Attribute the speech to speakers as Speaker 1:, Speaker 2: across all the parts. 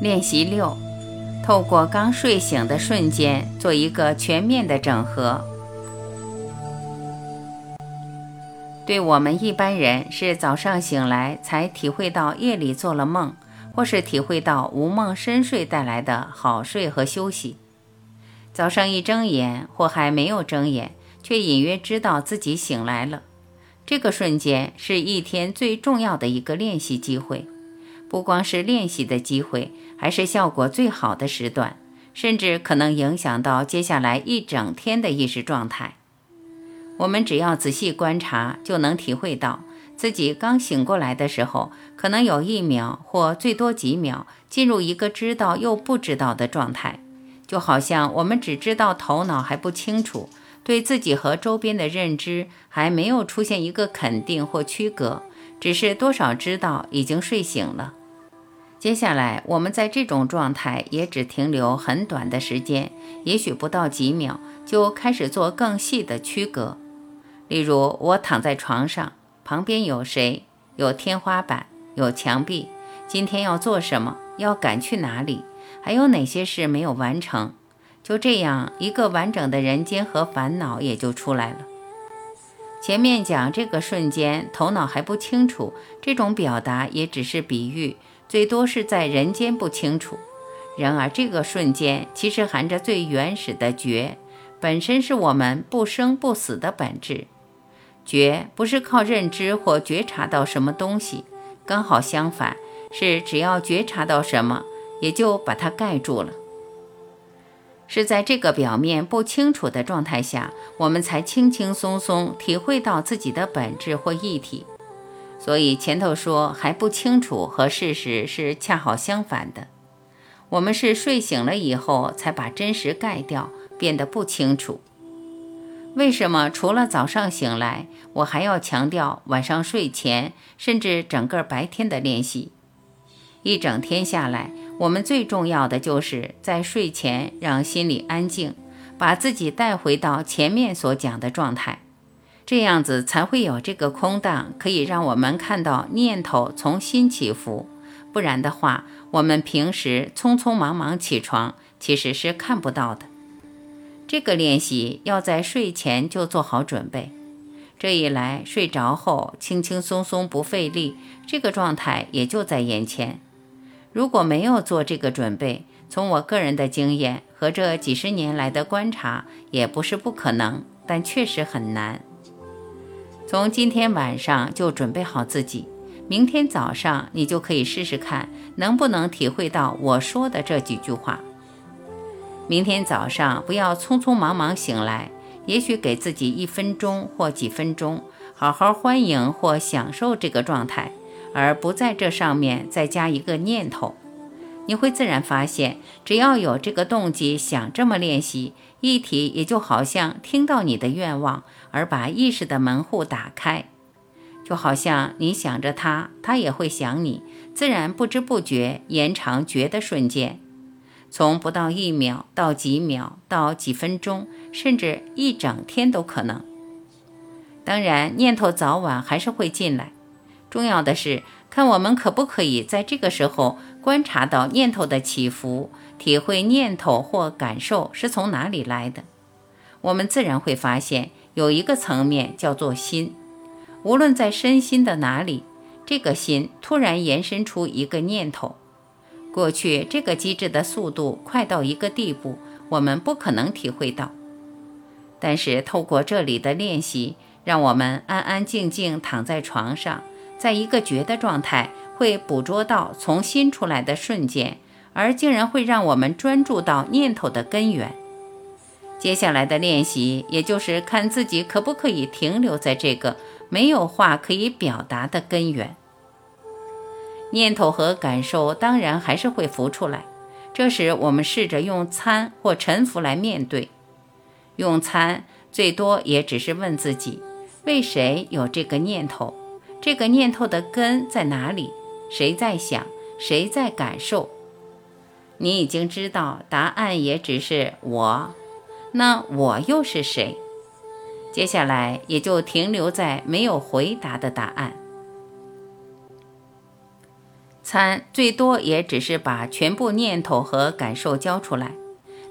Speaker 1: 练习六，透过刚睡醒的瞬间做一个全面的整合。对我们一般人是早上醒来才体会到夜里做了梦，或是体会到无梦深睡带来的好睡和休息。早上一睁眼或还没有睁眼，却隐约知道自己醒来了。这个瞬间是一天最重要的一个练习机会，不光是练习的机会，还是效果最好的时段，甚至可能影响到接下来一整天的意识状态。我们只要仔细观察，就能体会到自己刚醒过来的时候，可能有一秒或最多几秒进入一个知道又不知道的状态，就好像我们只知道头脑还不清楚。对自己和周边的认知还没有出现一个肯定或区隔，只是多少知道已经睡醒了。接下来，我们在这种状态也只停留很短的时间，也许不到几秒，就开始做更细的区隔。例如，我躺在床上，旁边有谁？有天花板，有墙壁。今天要做什么？要赶去哪里？还有哪些事没有完成？就这样，一个完整的人间和烦恼也就出来了。前面讲这个瞬间，头脑还不清楚，这种表达也只是比喻，最多是在人间不清楚。然而，这个瞬间其实含着最原始的觉，本身是我们不生不死的本质。觉不是靠认知或觉察到什么东西，刚好相反，是只要觉察到什么，也就把它盖住了。是在这个表面不清楚的状态下，我们才轻轻松松体会到自己的本质或一体。所以前头说还不清楚和事实是恰好相反的。我们是睡醒了以后才把真实盖掉，变得不清楚。为什么除了早上醒来，我还要强调晚上睡前，甚至整个白天的练习？一整天下来。我们最重要的就是在睡前让心里安静，把自己带回到前面所讲的状态，这样子才会有这个空档，可以让我们看到念头从心起伏。不然的话，我们平时匆匆忙忙起床，其实是看不到的。这个练习要在睡前就做好准备，这一来睡着后轻轻松松不费力，这个状态也就在眼前。如果没有做这个准备，从我个人的经验和这几十年来的观察，也不是不可能，但确实很难。从今天晚上就准备好自己，明天早上你就可以试试看，能不能体会到我说的这几句话。明天早上不要匆匆忙忙醒来，也许给自己一分钟或几分钟，好好欢迎或享受这个状态。而不在这上面再加一个念头，你会自然发现，只要有这个动机想这么练习，一体也就好像听到你的愿望，而把意识的门户打开，就好像你想着他，他也会想你，自然不知不觉延长觉的瞬间，从不到一秒到几秒到几分钟，甚至一整天都可能。当然，念头早晚还是会进来。重要的是，看我们可不可以在这个时候观察到念头的起伏，体会念头或感受是从哪里来的。我们自然会发现，有一个层面叫做心。无论在身心的哪里，这个心突然延伸出一个念头。过去这个机制的速度快到一个地步，我们不可能体会到。但是透过这里的练习，让我们安安静静躺在床上。在一个觉的状态，会捕捉到从心出来的瞬间，而竟然会让我们专注到念头的根源。接下来的练习，也就是看自己可不可以停留在这个没有话可以表达的根源。念头和感受当然还是会浮出来，这时我们试着用参或沉浮来面对。用参，最多也只是问自己：为谁有这个念头？这个念头的根在哪里？谁在想？谁在感受？你已经知道答案，也只是我。那我又是谁？接下来也就停留在没有回答的答案。参最多也只是把全部念头和感受交出来。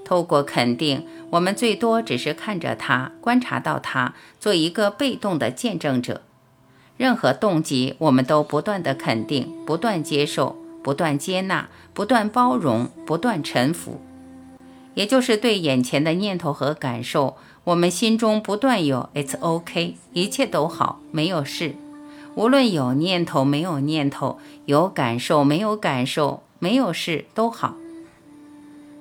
Speaker 1: 透过肯定，我们最多只是看着它，观察到它，做一个被动的见证者。任何动机，我们都不断的肯定，不断接受，不断接纳，不断包容，不断臣服。也就是对眼前的念头和感受，我们心中不断有 “It's OK”，一切都好，没有事。无论有念头没有念头，有感受没有感受，没有事都好。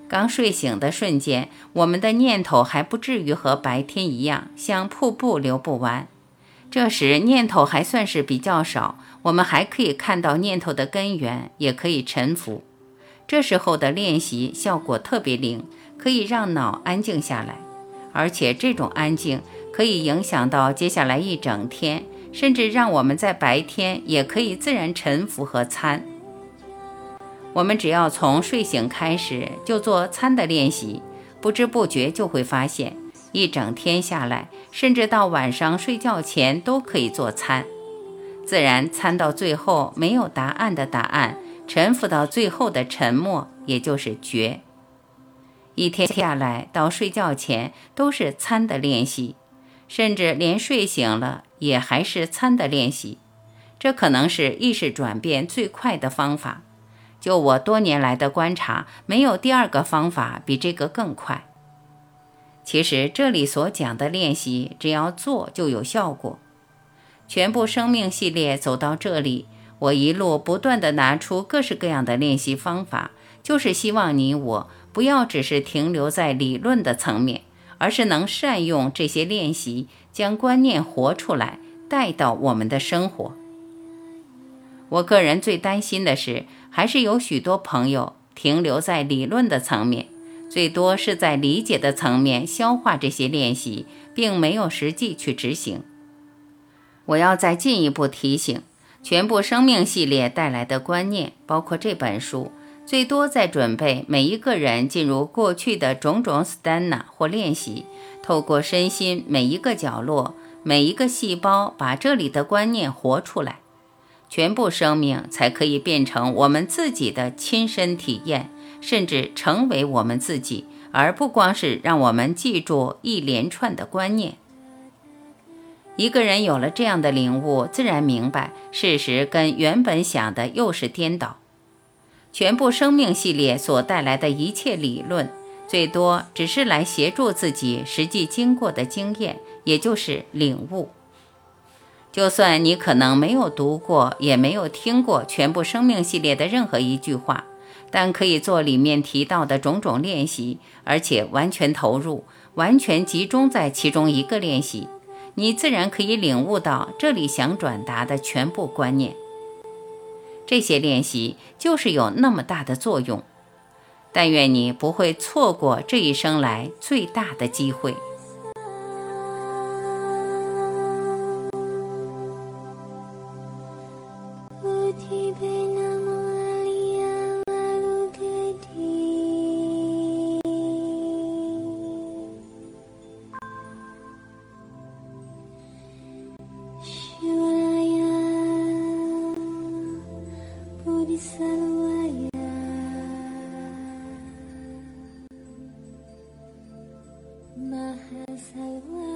Speaker 1: 刚睡醒的瞬间，我们的念头还不至于和白天一样像瀑布流不完。这时念头还算是比较少，我们还可以看到念头的根源，也可以沉浮。这时候的练习效果特别灵，可以让脑安静下来，而且这种安静可以影响到接下来一整天，甚至让我们在白天也可以自然沉浮和参。我们只要从睡醒开始就做参的练习，不知不觉就会发现，一整天下来，甚至到晚上睡觉前都可以做参。自然参到最后没有答案的答案，沉浮到最后的沉默，也就是觉。一天下来到睡觉前都是参的练习，甚至连睡醒了也还是参的练习。这可能是意识转变最快的方法。就我多年来的观察，没有第二个方法比这个更快。其实这里所讲的练习，只要做就有效果。全部生命系列走到这里，我一路不断的拿出各式各样的练习方法，就是希望你我不要只是停留在理论的层面，而是能善用这些练习，将观念活出来，带到我们的生活。我个人最担心的是。还是有许多朋友停留在理论的层面，最多是在理解的层面消化这些练习，并没有实际去执行。我要再进一步提醒，全部生命系列带来的观念，包括这本书，最多在准备每一个人进入过去的种种 stana 或练习，透过身心每一个角落、每一个细胞，把这里的观念活出来。全部生命才可以变成我们自己的亲身体验，甚至成为我们自己，而不光是让我们记住一连串的观念。一个人有了这样的领悟，自然明白事实跟原本想的又是颠倒。全部生命系列所带来的一切理论，最多只是来协助自己实际经过的经验，也就是领悟。就算你可能没有读过，也没有听过全部生命系列的任何一句话，但可以做里面提到的种种练习，而且完全投入，完全集中在其中一个练习，你自然可以领悟到这里想转达的全部观念。这些练习就是有那么大的作用，但愿你不会错过这一生来最大的机会。还在问。